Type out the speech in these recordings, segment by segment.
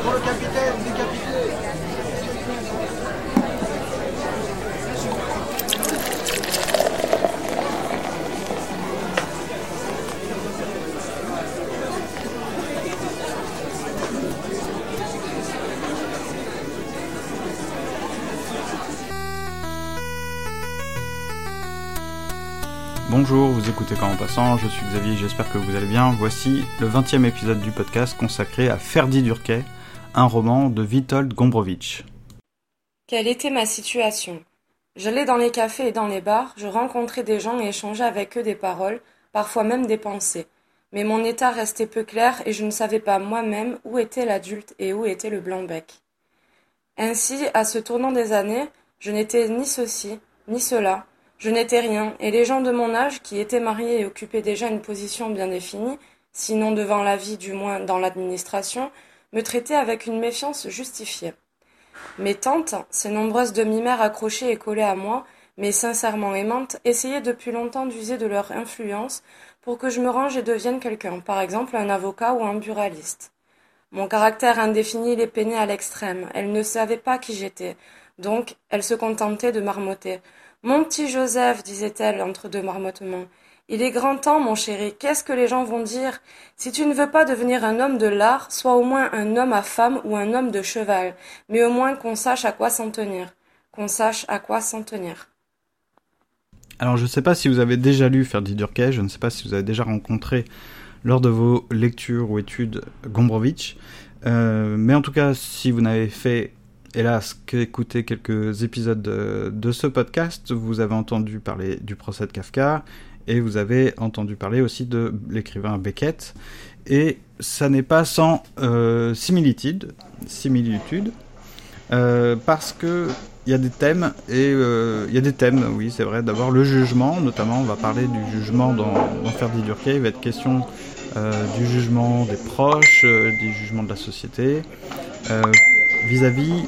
pour le capitaine décapité. Bonjour, vous écoutez Quand en passant, je suis Xavier, j'espère que vous allez bien. Voici le 20e épisode du podcast consacré à Ferdi Durkay, un roman de Witold Gombrowicz. Quelle était ma situation? J'allais dans les cafés et dans les bars, je rencontrais des gens et échangeais avec eux des paroles, parfois même des pensées. Mais mon état restait peu clair et je ne savais pas moi-même où était l'adulte et où était le blanc-bec. Ainsi, à ce tournant des années, je n'étais ni ceci, ni cela, je n'étais rien, et les gens de mon âge, qui étaient mariés et occupaient déjà une position bien définie, sinon devant la vie du moins dans l'administration, me traitaient avec une méfiance justifiée. Mes tantes, ces nombreuses demi-mères accrochées et collées à moi, mais sincèrement aimantes, essayaient depuis longtemps d'user de leur influence pour que je me range et devienne quelqu'un, par exemple un avocat ou un buraliste. Mon caractère indéfini les peinait à l'extrême. Elles ne savaient pas qui j'étais, donc elles se contentaient de marmotter. Mon petit Joseph, disait-elle entre deux marmottements, il est grand temps, mon chéri, qu'est-ce que les gens vont dire? Si tu ne veux pas devenir un homme de l'art, sois au moins un homme à femme ou un homme de cheval, mais au moins qu'on sache à quoi s'en tenir. Qu'on sache à quoi s'en tenir. Alors je ne sais pas si vous avez déjà lu Ferdi Durkay, je ne sais pas si vous avez déjà rencontré lors de vos lectures ou études Gombrowicz, euh, mais en tout cas si vous n'avez fait hélas qu'écouter quelques épisodes de, ce podcast, vous avez entendu parler du procès de Kafka et vous avez entendu parler aussi de l'écrivain Beckett. Et ça n'est pas sans euh, similitude, similitude euh, parce que il y a des thèmes et euh, il y a des thèmes, oui c'est vrai. D'abord le jugement, notamment on va parler du jugement dans, dans Ferdi Durkheim. Il va être question du jugement des proches, du jugement de la société vis-à-vis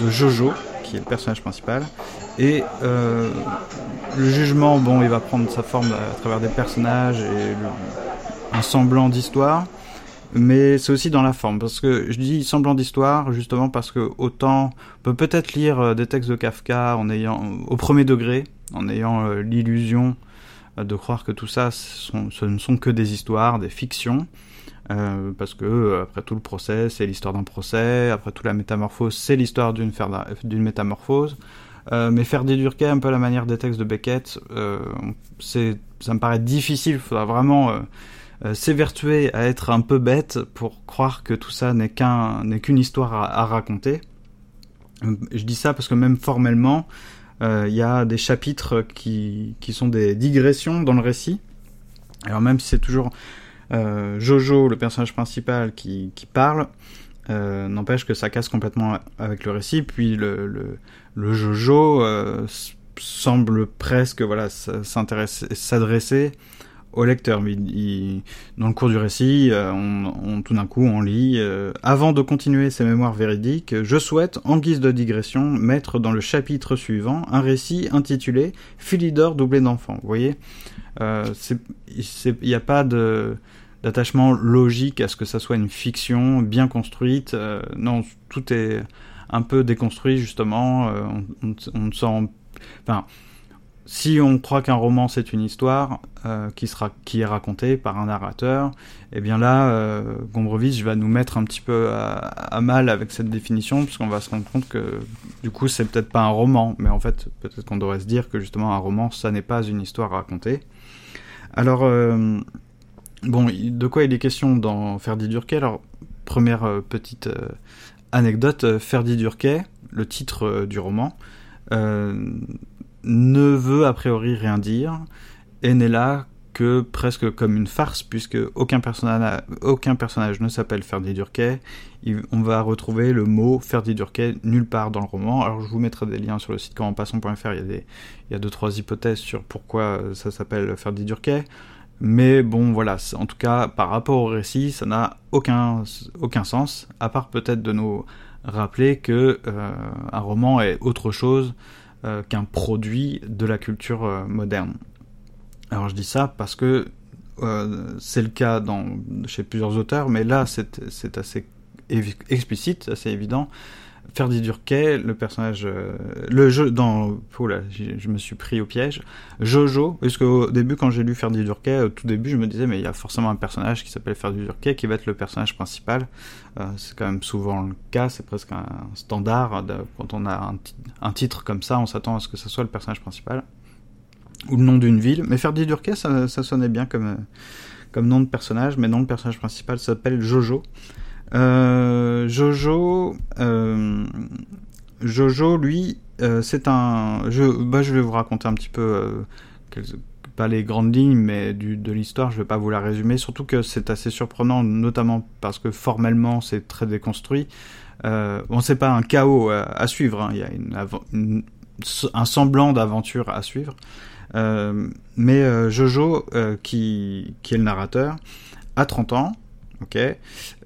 de Jojo, qui est le personnage principal. Et euh, le jugement, bon, il va prendre sa forme à travers des personnages et un semblant d'histoire. Mais c'est aussi dans la forme, parce que je dis semblant d'histoire justement parce que autant on peut peut-être lire euh, des textes de Kafka en ayant au premier degré, en ayant euh, l'illusion de croire que tout ça, ce ne sont que des histoires, des fictions, euh, parce que euh, après tout le procès, c'est l'histoire d'un procès, après tout la métamorphose, c'est l'histoire d'une métamorphose. Euh, mais faire dédurquer un peu la manière des textes de Beckett, c'est, ça me paraît difficile. Il faudra vraiment s'évertuer à être un peu bête pour croire que tout ça n'est qu'un n'est qu'une histoire à, raconter. Je dis ça parce que même formellement, il y a des chapitres qui, qui sont des digressions dans le récit. Alors même si c'est toujours euh, Jojo, le personnage principal qui, qui parle, euh, n'empêche que ça casse complètement avec le récit. Puis le, le Jojo euh, semble presque voilà s'adresser au lecteur. Il, dans le cours du récit, euh, on, tout d'un coup, on lit euh, Avant de continuer ces mémoires véridiques, je souhaite, en guise de digression, mettre dans le chapitre suivant un récit intitulé Philidor doublé d'enfants. Vous voyez Il n'y a pas de d'attachement logique à ce que ça soit une fiction bien construite. Non, tout est un peu déconstruit justement. Euh, on, sent, enfin, si on croit qu'un roman c'est une histoire euh, qui sera qui est racontée par un narrateur, eh bien là, euh, Gombrowicz va nous mettre un petit peu à, mal avec cette définition, puisqu'on va se rendre compte que du coup c'est peut-être pas un roman, mais en fait peut-être qu'on devrait se dire que justement un roman ça n'est pas une histoire racontée. Alors euh, Bon, de quoi il est question dans Ferdi Durkay Alors, première petite anecdote, euh, Ferdi Durkay, le titre du roman, ne veut a priori rien dire et n'est là que presque comme une farce puisque aucun personnage, ne s'appelle Ferdi Durkay. on va retrouver le mot Ferdi Durkay nulle part dans le roman. Alors je vous mettrai des liens sur le site commenpassons.fr. Il y a il y a deux trois hypothèses sur pourquoi ça s'appelle Ferdi Durkay. Mais bon, voilà, en tout cas, par rapport au récit, ça n'a aucun, aucun sens, à part peut-être de nous rappeler que euh, un roman est autre chose euh, qu'un produit de la culture euh, moderne. Alors je dis ça parce que c'est le cas dans, chez plusieurs auteurs, mais là c'est assez explicite, c'est évident. Ferdi Durquet, le personnage, euh, le jeu dans, oh je me suis pris au piège. Jojo, parce qu'au début quand j'ai lu Ferdi Durquet, au tout début je me disais mais il y a forcément un personnage qui s'appelle Ferdi Durquet qui va être le personnage principal. Euh, c'est quand même souvent le cas, c'est presque un standard quand on a un, titre comme ça, on s'attend à ce que ce soit le personnage principal ou le nom d'une ville. Mais Ferdi Durquet, ça, ça sonnait bien comme comme nom de personnage, mais non, le personnage principal s'appelle Jojo. Euh, Jojo, euh, Jojo, lui, euh, c'est un. Je, bah, je vais vous raconter un petit peu, pas les grandes lignes, mais du, de l'histoire. Je vais pas vous la résumer. Surtout que c'est assez surprenant, notamment parce que formellement c'est très déconstruit. bon, c'est pas un chaos à, suivre. Hein. Il y a une, un semblant d'aventure à suivre. mais Jojo, qui, qui est le narrateur, a 30 ans ok. Et,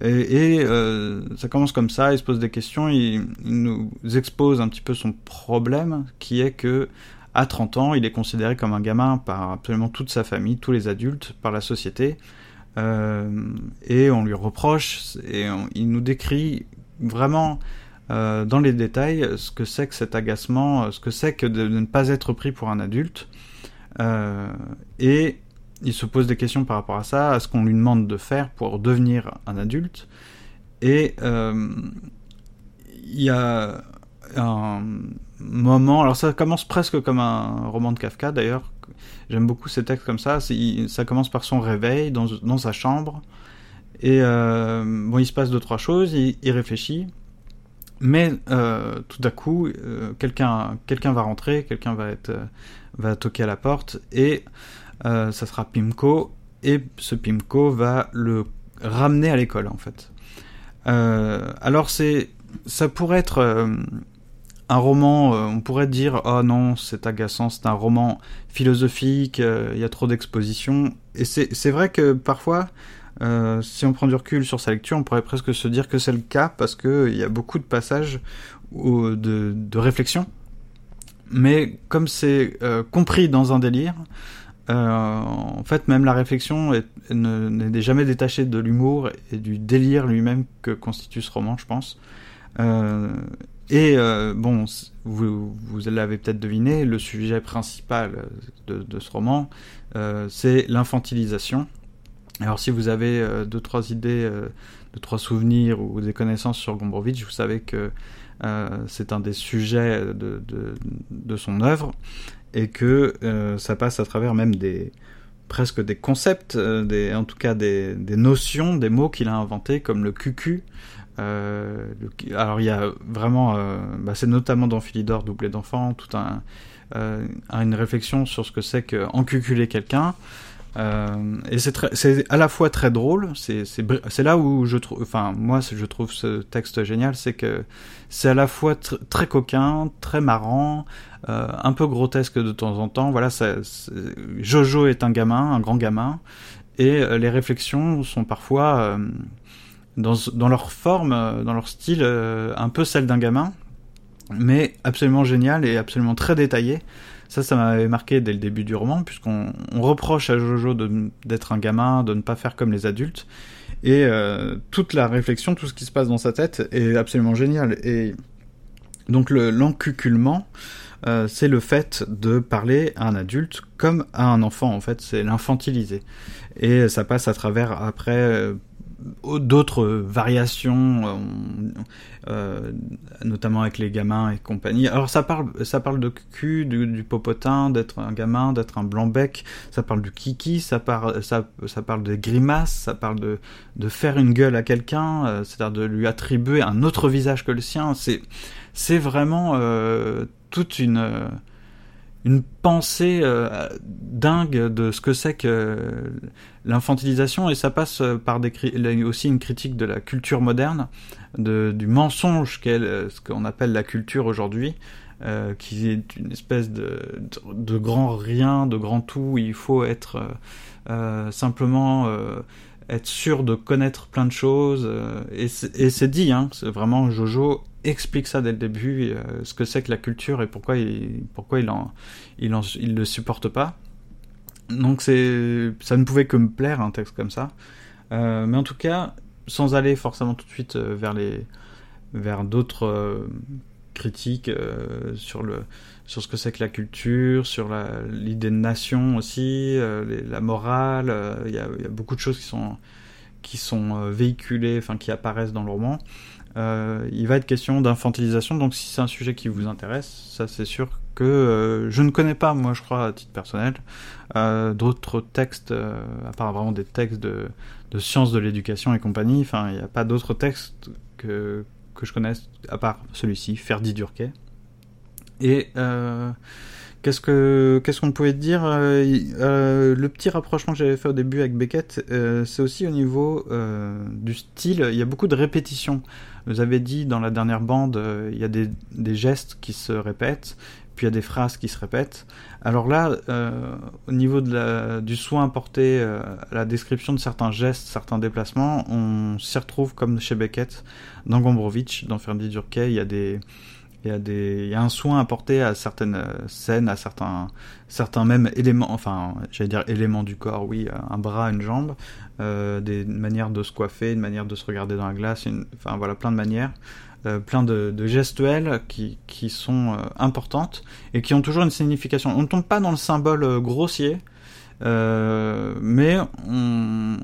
euh, ça commence comme ça, il se pose des questions, il, nous expose un petit peu son problème, qui est que à 30 ans, il est considéré comme un gamin par absolument toute sa famille, tous les adultes, par la société, euh, et on lui reproche, et il nous décrit vraiment euh, dans les détails ce que c'est que cet agacement, ce que c'est que de, ne pas être pris pour un adulte, et il se pose des questions par rapport à ça, à ce qu'on lui demande de faire pour devenir un adulte. Et euh, il y a un moment, alors ça commence presque comme un roman de Kafka d'ailleurs, j'aime beaucoup ces textes comme ça, ça commence par son réveil dans, sa chambre, et euh, bon, il se passe deux, trois choses, il, réfléchit, mais euh, tout à coup, quelqu'un va rentrer, quelqu'un va, va toquer à la porte, et ça sera Pimco, et ce Pimco va le ramener à l'école en fait. Euh, alors c'est, ça pourrait être euh, un roman, on pourrait dire oh non c'est agaçant, c'est un roman philosophique, il y a trop d'exposition, et c'est vrai que parfois si on prend du recul sur sa lecture, on pourrait presque se dire que c'est le cas parce qu'il y a beaucoup de passages de, de réflexion. Mais comme c'est compris dans un délire, euh, en fait, même la réflexion n'est jamais détachée de l'humour et du délire lui-même que constitue ce roman, je pense. Euh, et euh, bon, vous, l'avez peut-être deviné, le sujet principal de, ce roman, c'est l'infantilisation. Alors si vous avez deux trois idées, deux trois souvenirs ou des connaissances sur Gombrowicz, vous savez que c'est un des sujets de son œuvre et que euh, ça passe à travers même des presque des concepts, euh, en tout cas des, notions, des mots qu'il a inventés comme le cucu. Euh, alors il y a vraiment, bah, c'est notamment dans Philidor, doublé d'enfants, tout un, une réflexion sur ce que c'est qu'encuculer quelqu'un. Euh, et c'est à la fois très drôle, c'est là où je trouve, enfin moi je trouve ce texte génial, c'est que c'est à la fois très coquin, très marrant, euh, un peu grotesque de temps en temps. Voilà, ça, Jojo est un gamin, un grand gamin, et euh, les réflexions sont parfois dans, dans, leur forme, dans leur style, un peu celle d'un gamin, mais absolument génial et absolument très détaillé. Ça, ça m'avait marqué dès le début du roman, puisqu'on reproche à Jojo d'être un gamin, de ne pas faire comme les adultes. Et euh, toute la réflexion, tout ce qui se passe dans sa tête est absolument génial. Et donc l'encuculement, euh, c'est le fait de parler à un adulte comme à un enfant, en fait, c'est l'infantiliser. Et ça passe à travers, après, euh, d'autres variations, euh, euh, notamment avec les gamins et compagnie. Alors ça parle, ça parle de cul, du, popotin, d'être un gamin, d'être un blanc bec. Ça parle du kiki, ça parle, ça, ça parle de grimaces, ça parle de, de faire une gueule à quelqu'un, euh, c'est-à-dire de lui attribuer un autre visage que le sien. C'est, c'est vraiment toute une une pensée euh, dingue de ce que c'est que l'infantilisation et ça passe par des aussi une critique de la culture moderne, de, du mensonge qu'est ce qu'on appelle la culture aujourd'hui, euh, qui est une espèce de, de, grand rien, de grand tout. Il faut être euh, simplement être sûr de connaître plein de choses. et c'est dit, hein, c'est vraiment Jojo explique ça dès le début, euh, ce que c'est que la culture et pourquoi il, pourquoi il, en, il, le supporte pas. Donc c'est, ça ne pouvait que me plaire un texte comme ça. Euh, mais en tout cas, sans aller forcément tout de suite vers les vers d'autres critiques sur le sur ce que c'est que la culture, sur l'idée de nation aussi, la morale. Il y, a, y, a, beaucoup de choses qui sont qui sont véhiculées, enfin qui apparaissent dans le roman. Euh, il va être question d'infantilisation, donc si c'est un sujet qui vous intéresse, ça c'est sûr que euh, je ne connais pas, moi je crois à titre personnel, euh, d'autres textes, à part vraiment des textes de, de sciences de l'éducation et compagnie, enfin il n'y a pas d'autres textes que, que je connaisse, à part celui-ci, Ferdi Durquet. Et Qu'est-ce que qu'est-ce qu'on pouvait dire euh, Le petit rapprochement que j'avais fait au début avec Beckett, euh, c'est aussi au niveau euh, du style. Il y a beaucoup de répétitions. Vous avez dit dans la dernière bande, il y a des, des, gestes qui se répètent, puis il y a des phrases qui se répètent. Alors là, au niveau de du soin apporté à la description de certains gestes, certains déplacements, on s'y retrouve comme chez Beckett, dans Gombrowicz, dans Ferdi Durkheim, il y a des il y, a des, il y a un soin apporté à certaines euh, scènes, à certains, certains même éléments, enfin, j'allais dire éléments du corps, oui, un bras, une jambe, euh, des manières de se coiffer, une manière de se regarder dans la glace, enfin voilà, plein de manières, euh, plein de, gestuels qui, qui sont euh, importantes et qui ont toujours une signification. On ne tombe pas dans le symbole euh, grossier, mais on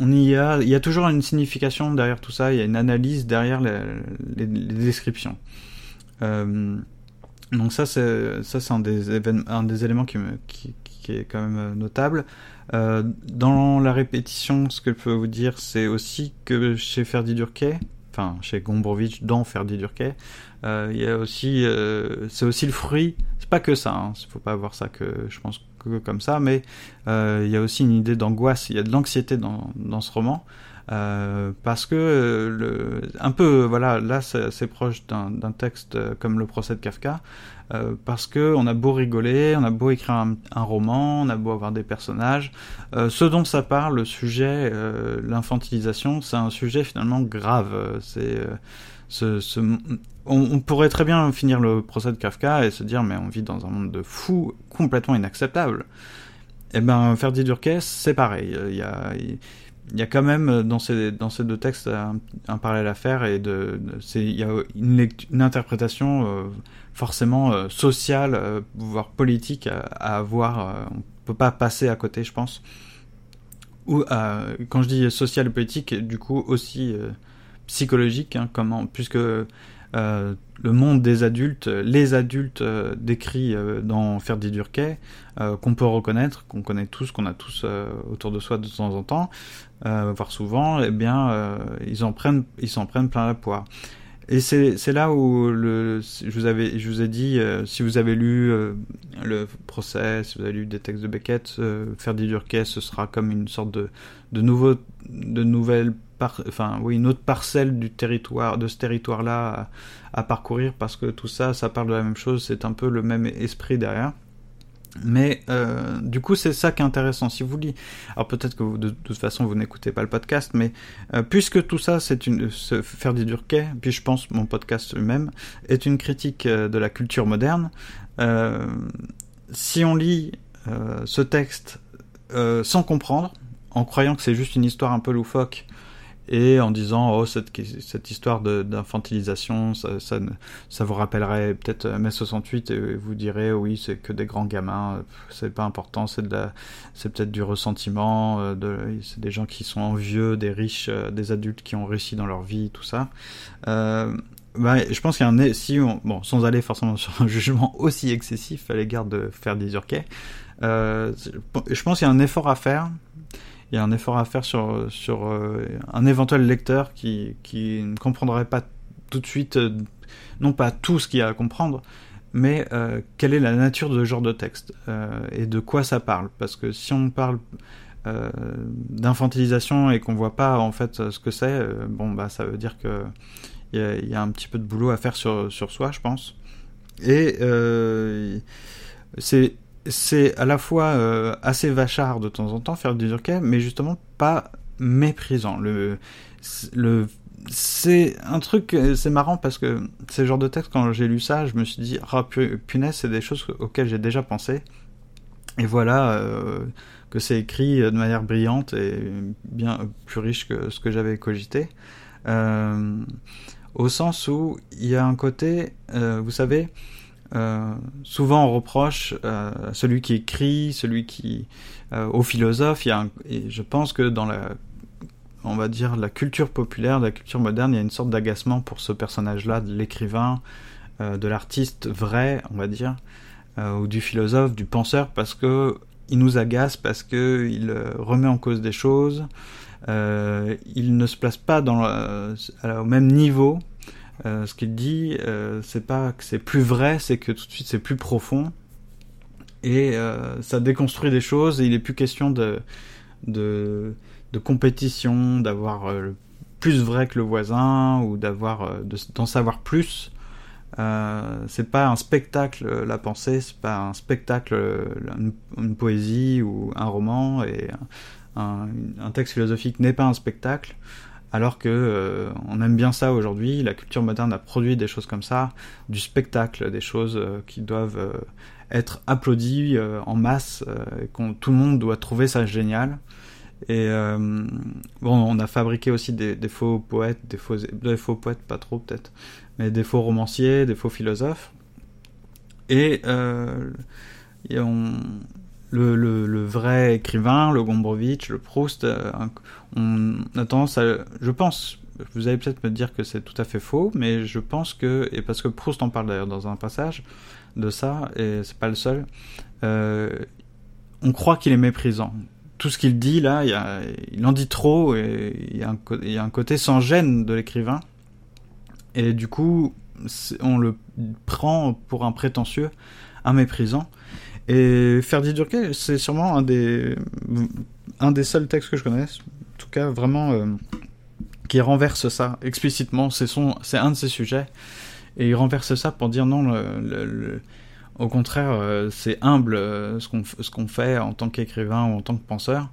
on y a, il y a toujours une signification derrière tout ça, il y a une analyse derrière les, descriptions. Euh, donc ça, c'est ça, c'est un des éléments qui, est quand même euh, notable. Euh, dans la répétition, ce que je peux vous dire, c'est aussi que chez Ferdi Durquet, enfin chez Gombrowicz, dans Ferdi Durquet, il y a aussi, euh, c'est aussi le fruit. C'est pas que ça. Hein, faut pas voir ça que je pense comme ça, mais euh, il y a aussi une idée d'angoisse, il y a de l'anxiété dans, dans ce roman. Euh, parce que le, un peu voilà là c'est proche d'un texte comme le procès de Kafka euh, parce que on a beau rigoler on a beau écrire un, roman on a beau avoir des personnages euh, ce dont ça parle le sujet euh, l'infantilisation c'est un sujet finalement grave c'est ce, ce, on, pourrait très bien finir le procès de Kafka et se dire mais on vit dans un monde de fous complètement inacceptable. Eh ben Ferdi Durquet, c'est pareil. Il y a, il y a quand même dans ces, dans ces deux textes un, parallèle à faire et de, il y a une, interprétation euh, forcément euh, sociale, euh, voire politique à, avoir. Euh, on peut pas passer à côté, je pense. Ou quand je dis social et politique, du coup aussi psychologique, hein, comment, puisque euh, le monde des adultes, les adultes euh, décrits euh, dans Ferdi Durquet, euh, qu'on peut reconnaître, qu'on connaît tous, qu'on a tous autour de soi de temps en temps, voire souvent, eh bien, ils en prennent, ils s'en prennent plein la poire. Et c'est là où le, je vous ai dit, si vous avez lu le procès, si vous avez lu des textes de Beckett, Ferdi Durquet, ce sera comme une sorte de, de nouveau, de nouvelle enfin oui, une autre parcelle du territoire, de ce territoire-là à, à, parcourir parce que tout ça, ça parle de la même chose, c'est un peu le même esprit derrière. Mais euh, du coup, c'est ça qui est intéressant. Si vous lisez, alors peut-être que de, toute façon vous n'écoutez pas le podcast, mais euh, puisque tout ça, c'est une des Durquet, puis je pense mon podcast lui-même est une critique euh, de la culture moderne. Si on lit ce texte sans comprendre, en croyant que c'est juste une histoire un peu loufoque et en disant oh cette, cette histoire d'infantilisation ça, ça, ça vous rappellerait peut-être mai 68 et vous direz oui c'est que des grands gamins c'est pas important c'est c'est peut-être du ressentiment euh, de c'est des gens qui sont envieux des riches euh, des adultes qui ont réussi dans leur vie tout ça. Euh, bah, je pense qu'il y a un si on, bon sans aller forcément sur un jugement aussi excessif à l'égard de faire des urquets euh, je pense qu'il y a un effort à faire il y a un effort à faire sur, sur euh, un éventuel lecteur qui, qui ne comprendrait pas tout de suite, euh, non pas tout ce qu'il y a à comprendre, mais euh, quelle est la nature de ce genre de texte et de quoi ça parle. Parce que si on parle d'infantilisation et qu'on voit pas en fait ce que c'est, bon bah ça veut dire que il y, y, a un petit peu de boulot à faire sur, sur soi, je pense. Et c'est c'est à la fois euh, assez vachard de temps en temps faire du Durkheim, mais justement pas méprisant. Le, le, c'est un truc, c'est marrant parce que ces genres de textes, quand j'ai lu ça, je me suis dit, ah, punaise, c'est des choses auxquelles j'ai déjà pensé. Et voilà que c'est écrit de manière brillante et bien plus riche que ce que j'avais cogité. au sens où il y a un côté, vous savez, souvent on reproche à celui qui écrit, celui qui, au philosophe, et je pense que dans la on va dire, la culture populaire, la culture moderne, il y a une sorte d'agacement pour ce personnage-là, de l'écrivain, euh, de l'artiste vrai, on va dire, euh, ou du philosophe, du penseur, parce que il nous agace, parce que il euh, remet en cause des choses, il ne se place pas au même niveau. Ce qu'il dit, c'est pas que c'est plus vrai, c'est que tout de suite c'est plus profond et ça déconstruit des choses. Et il est plus question de compétition, d'avoir euh, plus vrai que le voisin ou d'avoir euh, d'en savoir plus. Euh, c'est pas un spectacle la pensée, c'est pas un spectacle une, poésie ou un roman et un, texte philosophique n'est pas un spectacle. Alors que on aime bien ça aujourd'hui, la culture moderne a produit des choses comme ça, du spectacle, des choses qui doivent être applaudies en masse, et tout le monde doit trouver ça génial. Et euh, on a fabriqué aussi des, faux poètes, des faux, poètes, pas trop peut-être, mais des faux romanciers, des faux philosophes. Et, euh, le, vrai écrivain, le Gombrowicz, le Proust, euh, on a tendance à, je pense, vous allez peut-être me dire que c'est tout à fait faux, mais je pense que, et parce que Proust en parle d'ailleurs dans un passage de ça, et c'est pas le seul, on croit qu'il est méprisant tout ce qu'il dit là, il, en dit trop et il y, a un, côté sans gêne de l'écrivain. Et du coup, on le prend pour un prétentieux, un méprisant. Et Ferdi Durquet, c'est sûrement un des, un des seuls textes que je connaisse, en tout cas vraiment, euh, qui renverse ça explicitement. C'est un de ses sujets. Et il renverse ça pour dire non, au contraire, euh, c'est humble euh, ce qu'on fait en tant qu'écrivain ou en tant que penseur.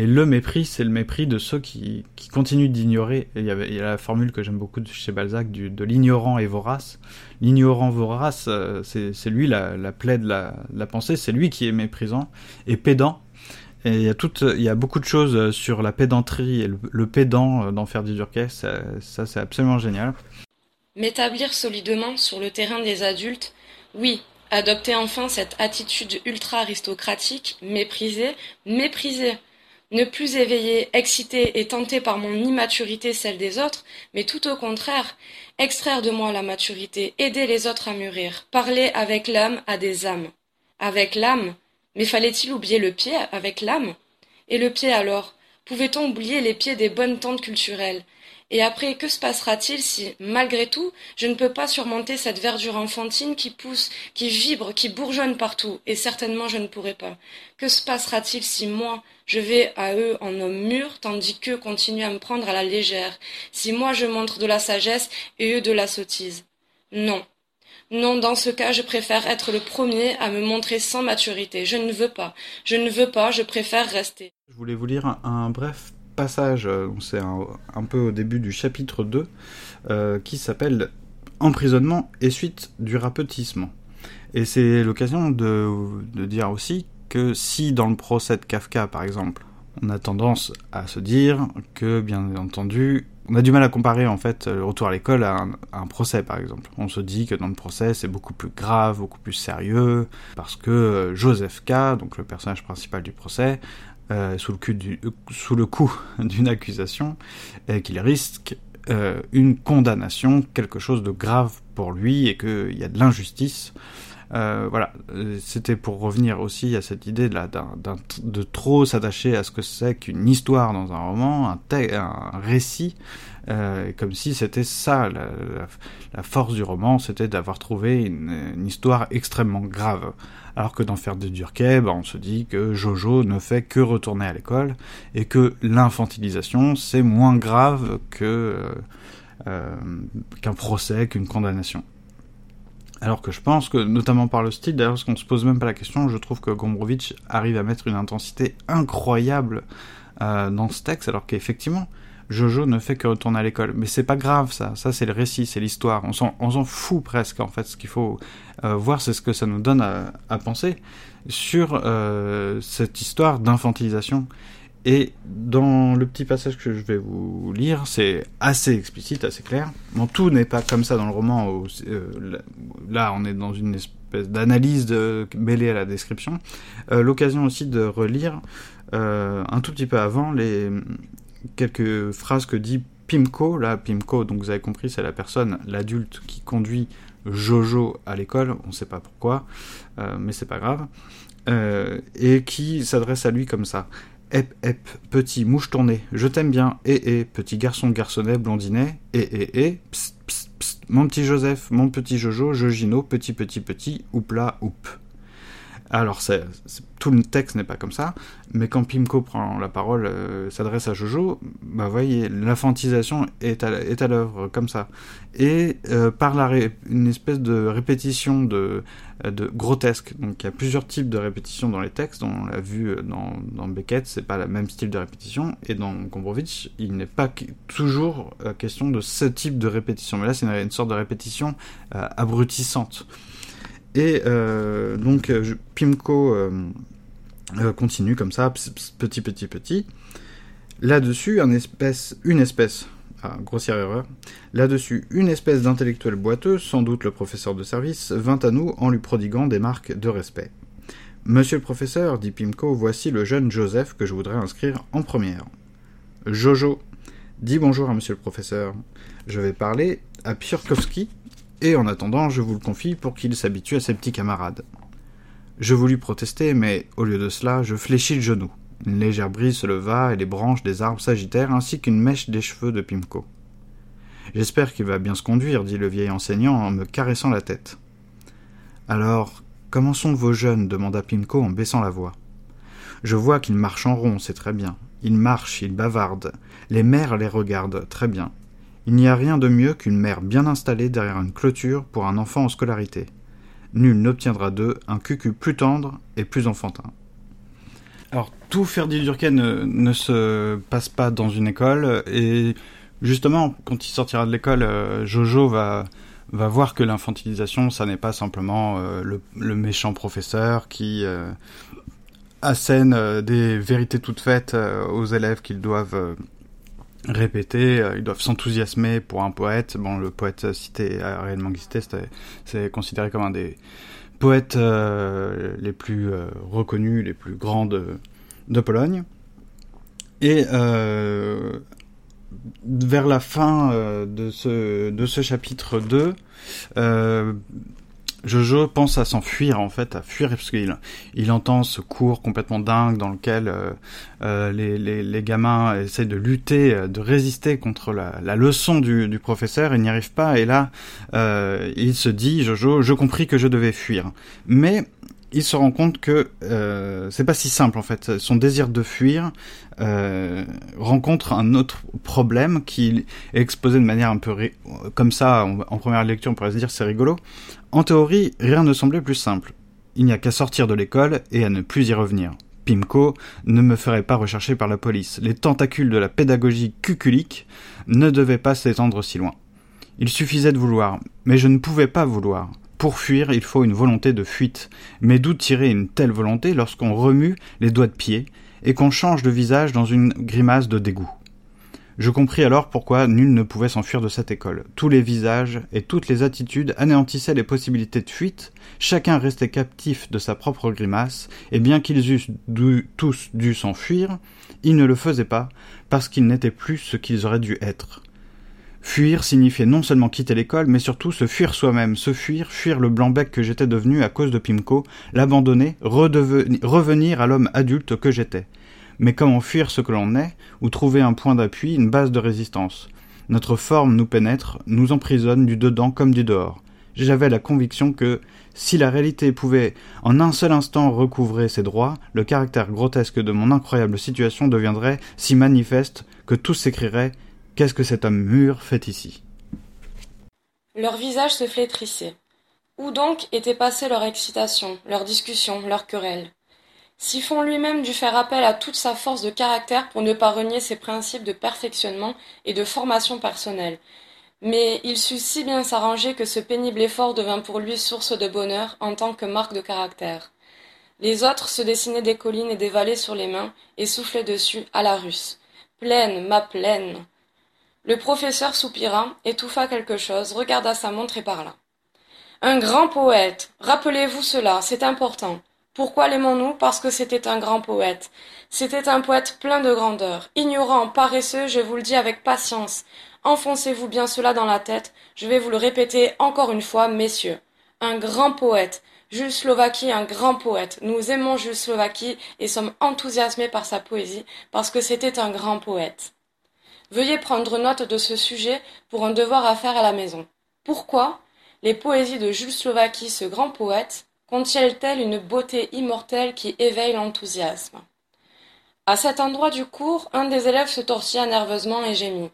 Et le mépris, c'est le mépris de ceux qui, qui continuent d'ignorer. Il y, a la formule que j'aime beaucoup chez Balzac du, de l'ignorant et vorace. L'ignorant vorace, euh, c'est lui la, la plaie de la, la pensée, c'est lui qui est méprisant et pédant. Et il y, a tout, il y a beaucoup de choses sur la pédanterie et le, pédant dans Ferdi Durquet, ça, ça c'est absolument génial. M'établir solidement sur le terrain des adultes, oui, Adopter enfin cette attitude ultra-aristocratique, méprisée, méprisée. Ne plus éveiller, exciter et tenter par mon immaturité celle des autres, mais tout au contraire, extraire de moi la maturité, aider les autres à mûrir, parler avec l'âme à des âmes. Avec l'âme Mais fallait-il oublier le pied avec l'âme? Et le pied alors? Pouvait-on oublier les pieds des bonnes tentes culturelles? Et après, que se passera-t-il si, malgré tout, je ne peux pas surmonter cette verdure enfantine qui pousse, qui vibre, qui bourgeonne partout, et certainement je ne pourrai pas. Que se passera-t-il si moi, je vais à eux en homme mûr, tandis qu'eux continuent à me prendre à la légère, si moi je montre de la sagesse et eux de la sottise? Non. Non, dans ce cas, je préfère être le premier à me montrer sans maturité. Je ne veux pas. Je ne veux pas, je préfère rester. Je voulais vous lire un bref passage, euh, c'est un, peu au début du chapitre 2, euh, qui s'appelle Emprisonnement et suite du rapetissement. Et c'est l'occasion de, dire aussi que si dans le procès de Kafka, par exemple, on a tendance à se dire que, bien entendu, on a du mal à comparer en fait le retour à l'école à, un, procès par exemple. On se dit que dans le procès c'est beaucoup plus grave, beaucoup plus sérieux, parce que euh, Joseph K, donc le personnage principal du procès, euh, sous, le du, sous, le coup d'une accusation, et qu'il risque euh, une condamnation, quelque chose de grave pour lui, et qu'il y a de l'injustice. Euh, voilà, c'était pour revenir aussi à cette idée de, la, de trop s'attacher à ce que c'est qu'une histoire dans un roman, un, un récit, euh, comme si c'était ça, la, la, force du roman, c'était d'avoir trouvé une, une, histoire extrêmement grave alors que dans Faire de Durkheim, on se dit que Jojo ne fait que retourner à l'école, et que l'infantilisation, c'est moins grave que euh, euh, qu'un procès, qu'une condamnation. Alors que je pense que, notamment par le style, d'ailleurs, parce qu'on se pose même pas la question, je trouve que Gombrowicz arrive à mettre une intensité incroyable euh, dans ce texte, alors qu'effectivement, Jojo ne fait que retourner à l'école. Mais c'est pas grave ça, ça c'est le récit, c'est l'histoire. On s'en, fout presque en fait. Ce qu'il faut euh, voir, c'est ce que ça nous donne à, à penser sur euh, cette histoire d'infantilisation. Et dans le petit passage que je vais vous lire, c'est assez explicite, assez clair. Bon, tout n'est pas comme ça dans le roman. Euh, là, on est dans une espèce d'analyse mêlée à la description. Euh, L'occasion aussi de relire euh, un tout petit peu avant les quelques phrases que dit Pimco. Là, Pimco, donc vous avez compris, c'est la personne, l'adulte qui conduit Jojo à l'école. On ne sait pas pourquoi, euh, mais c'est pas grave. Et qui s'adresse à lui comme ça. Hep, hep, petit mouche tournée, je t'aime bien, et et, petit garçon garçonnet blondinet, et et et, psst, psst, psst, mon petit Joseph, mon petit Jojo, Jojino, petit petit petit, oupla, oup. Alors, tout le texte n'est pas comme ça, mais quand Pimco prend la parole, euh, s'adresse à Jojo, bah voyez, l'infantisation est à, l'œuvre comme ça. Et euh, par la ré, une espèce de répétition de, de grotesque. Donc il y a plusieurs types de répétitions dans les textes. On l'a vu dans, dans Beckett, c'est pas le même style de répétition. Et dans Gombrowicz, il n'est pas toujours euh, question de ce type de répétition. Mais là, c'est une, sorte de répétition euh, abrutissante. Et euh, donc je, Pimco euh, euh, continue comme ça, petit, petit, petit. Là-dessus, une espèce, ah, grossière erreur, là-dessus, une espèce d'intellectuel boiteux, sans doute le professeur de service, vint à nous en lui prodiguant des marques de respect. Monsieur le professeur, dit Pimco, voici le jeune Joseph que je voudrais inscrire en première. Jojo, dis bonjour à monsieur le professeur. Je vais parler à Purkowski, et en attendant, je vous le confie pour qu'il s'habitue à ses petits camarades. Je voulus protester, mais au lieu de cela, je fléchis le genou. Une légère brise se leva et les branches des arbres s'agitèrent ainsi qu'une mèche des cheveux de Pimco. J'espère qu'il va bien se conduire, dit le vieil enseignant en me caressant la tête. Alors, comment sont vos jeunes? demanda Pimco en baissant la voix. Je vois qu'ils marchent en rond, c'est très bien. Ils marchent, ils bavardent. Les mères les regardent, très bien. Il n'y a rien de mieux qu'une mère bien installée derrière une clôture pour un enfant en scolarité. Nul n'obtiendra d'eux un cucu plus tendre et plus enfantin. Alors, tout Ferdi Durquet ne, ne, se passe pas dans une école, et justement, quand il sortira de l'école, euh, Jojo va, voir que l'infantilisation, ça n'est pas simplement euh, le, méchant professeur qui euh, assène euh, des vérités toutes faites euh, aux élèves qu'ils doivent répéter, ils doivent s'enthousiasmer pour un poète. Bon, le poète cité a réellement existé, c'est considéré comme un des poètes euh, les plus euh, reconnus, les plus grands de, de Pologne. Et euh, vers la fin de, ce, de ce chapitre 2, Jojo pense à s'enfuir en fait, à fuir parce qu'il il entend ce cours complètement dingue dans lequel euh, euh, les, les, les, gamins essaient de lutter, euh, de résister contre la, la leçon du, du professeur et n'y arrivent pas. Et là, euh, il se dit Jojo, je compris que je devais fuir, mais il se rend compte que euh, c'est pas si simple en fait. Son désir de fuir rencontre un autre problème qui est exposé de manière un peu comme ça en, première lecture. On pourrait se dire c'est rigolo. En théorie, rien ne semblait plus simple. Il n'y a qu'à sortir de l'école et à ne plus y revenir. Pimco ne me ferait pas rechercher par la police. Les tentacules de la pédagogie cuculique ne devaient pas s'étendre si loin. Il suffisait de vouloir, mais je ne pouvais pas vouloir. Pour fuir, il faut une volonté de fuite. Mais d'où tirer une telle volonté lorsqu'on remue les doigts de pied et qu'on change de visage dans une grimace de dégoût Je compris alors pourquoi nul ne pouvait s'enfuir de cette école. Tous les visages et toutes les attitudes anéantissaient les possibilités de fuite, chacun restait captif de sa propre grimace, et bien qu'ils eussent tous dû s'enfuir, ils ne le faisaient pas, parce qu'ils n'étaient plus ce qu'ils auraient dû être. Fuir signifiait non seulement quitter l'école, mais surtout se fuir soi-même, se fuir, fuir le blanc-bec que j'étais devenu à cause de Pimco, l'abandonner, revenir à l'homme adulte que j'étais. Mais comment fuir ce que l'on est, ou trouver un point d'appui, une base de résistance? Notre forme nous pénètre, nous emprisonne du dedans comme du dehors. J'avais la conviction que, si la réalité pouvait en un seul instant recouvrer ses droits, le caractère grotesque de mon incroyable situation deviendrait si manifeste que tous s'écrieraient Qu'est-ce que cet homme mûr fait ici? Leurs visages se flétrissaient. Où donc était passée leur excitation, leur discussion, leur querelle Siphon lui-même dut faire appel à toute sa force de caractère pour ne pas renier ses principes de perfectionnement et de formation personnelle. Mais il sut si bien s'arranger que ce pénible effort devint pour lui source de bonheur en tant que marque de caractère. Les autres se dessinaient des collines et des vallées sur les mains et soufflaient dessus à la russe. Pleine, ma pleine. Le professeur soupira, étouffa quelque chose, regarda sa montre et parla. Un grand poète. Rappelez-vous cela, c'est important. Pourquoi l'aimons-nous? Parce que c'était un grand poète. C'était un poète plein de grandeur. Ignorant, paresseux, je vous le dis avec patience. Enfoncez-vous bien cela dans la tête. Je vais vous le répéter encore une fois, messieurs. Un grand poète. Jules Slovaquie, un grand poète. Nous aimons Jules Slovaquie et sommes enthousiasmés par sa poésie parce que c'était un grand poète. Veuillez prendre note de ce sujet pour un devoir à faire à la maison. Pourquoi les poésies de Jules Slovaquie, ce grand poète, contiennent-elles une beauté immortelle qui éveille l'enthousiasme? À cet endroit du cours, un des élèves se tortilla nerveusement et gémit.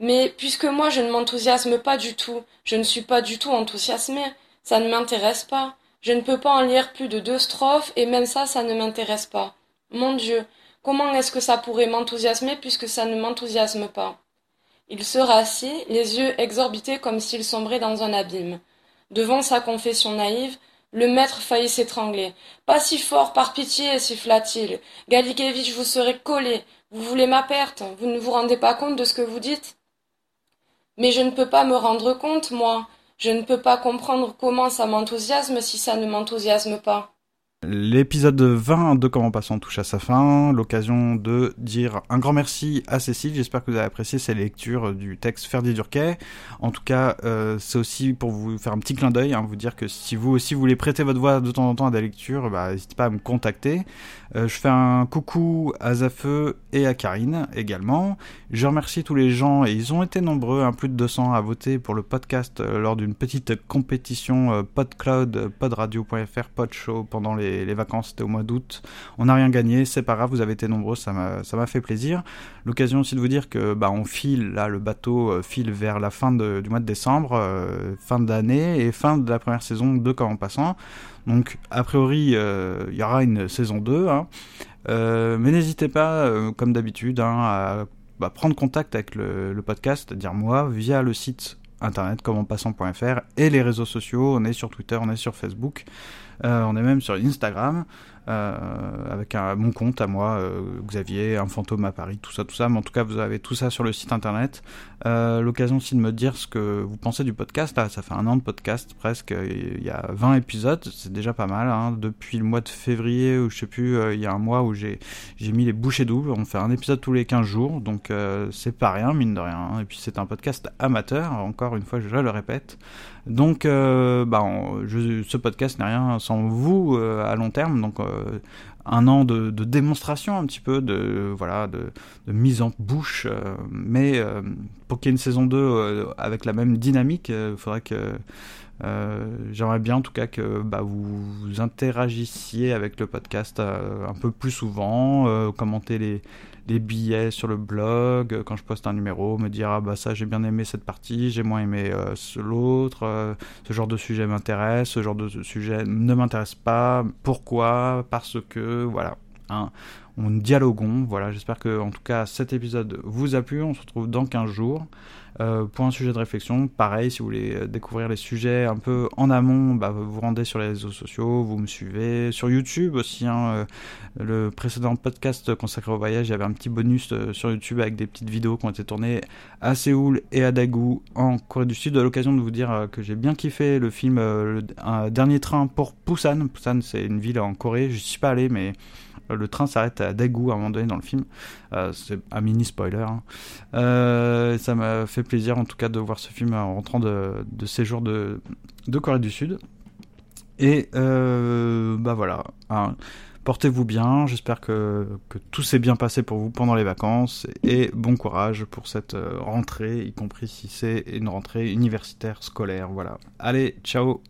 Mais puisque moi je ne m'enthousiasme pas du tout, je ne suis pas du tout enthousiasmé, ça ne m'intéresse pas. Je ne peux pas en lire plus de deux strophes, et même ça, ça ne m'intéresse pas. Mon Dieu, comment est-ce que ça pourrait m'enthousiasmer puisque ça ne m'enthousiasme pas? Il se rassit, les yeux exorbités comme s'il sombrait dans un abîme. Devant sa confession naïve, le maître faillit s'étrangler. Pas si fort, par pitié, siffla-t-il. Galikevitch, vous serez collé. Vous voulez ma perte. Vous ne vous rendez pas compte de ce que vous dites Mais je ne peux pas me rendre compte, moi. Je ne peux pas comprendre comment ça m'enthousiasme si ça ne m'enthousiasme pas. L'épisode 20 de Comment Passons touche à sa fin, l'occasion de dire un grand merci à Cécile, j'espère que vous avez apprécié ces lectures du texte Ferdi Durquet. En tout cas, euh, c'est aussi pour vous faire un petit clin d'œil, hein, vous dire que si vous aussi voulez prêter votre voix de temps en temps à des lectures, bah, n'hésitez pas à me contacter. Euh, je fais un coucou à Zafeu et à Karine également. Je remercie tous les gens, et ils ont été nombreux, hein, plus de 200 à voter pour le podcast euh, lors d'une petite compétition euh, PodCloud, podradio.fr, PodShow pendant les, les vacances, c'était au mois d'août. On n'a rien gagné, c'est pas grave, vous avez été nombreux, ça m'a fait plaisir. L'occasion aussi de vous dire que bah, on file, là, le bateau file vers la fin du mois de décembre, fin d'année et fin de la première saison de Comment Passant. Donc, a priori, euh, il y aura une saison 2. Hein. Euh, mais n'hésitez pas, euh, comme d'habitude, hein, à bah, prendre contact avec le, podcast, c'est-à-dire moi, via le site internet commenpassant.fr et les réseaux sociaux. On est sur Twitter, on est sur Facebook, on est même sur Instagram. Euh, avec mon compte à moi, euh, Xavier, un fantôme à Paris, tout ça, tout ça. Mais en tout cas, vous avez tout ça sur le site internet. Euh, l'occasion aussi de me dire ce que vous pensez du podcast. Là, ça fait un an de podcast presque. Il y a 20 épisodes, c'est déjà pas mal. Hein. Depuis le mois de février, ou je sais plus, il y a un mois où j'ai j'ai mis les bouchées doubles. On fait un épisode tous les 15 jours, donc c'est pas rien, mine de rien. Hein. Et puis c'est un podcast amateur, encore une fois, je le répète. Donc, bah, je, ce podcast n'est rien sans vous à long terme. Donc, euh, un an de, démonstration un petit peu, de, voilà, de, mise en bouche. Euh, mais euh, pour qu'il y ait une saison 2 avec la même dynamique, il faudrait que... J'aimerais bien en tout cas que bah, vous interagissiez avec le podcast un peu plus souvent, commenter les, les billets sur le blog, euh, quand je poste un numéro, me dire ah bah ça j'ai bien aimé cette partie, j'ai moins aimé euh, l'autre, euh, ce genre de sujet m'intéresse, ce genre de sujet ne m'intéresse pas, pourquoi, parce que, voilà. Hein, on dialoguons, voilà, j'espère que en tout cas cet épisode vous a plu, on se retrouve dans 15 jours. Euh, pour un sujet de réflexion, pareil, si vous voulez euh, découvrir les sujets un peu en amont, bah, vous vous rendez sur les réseaux sociaux, vous me suivez. Sur YouTube aussi, hein, euh, le précédent podcast consacré au voyage, il y avait un petit bonus sur YouTube avec des petites vidéos qui ont été tournées à Séoul et à Daegu en Corée du Sud. À l'occasion de vous dire que j'ai bien kiffé le film Un Dernier train pour Busan. Busan, c'est une ville en Corée, je suis pas allé, mais le train s'arrête à Daegu à un moment donné dans le film. Euh, c'est un mini spoiler. Hein. Euh, ça m'a fait plaisir en tout cas de voir ce film en rentrant de, de séjour de, de Corée du Sud. Et euh, bah voilà. Hein. Portez-vous bien, j'espère que, que, tout s'est bien passé pour vous pendant les vacances et bon courage pour cette rentrée, y compris si c'est une rentrée universitaire, scolaire. Voilà. Allez, ciao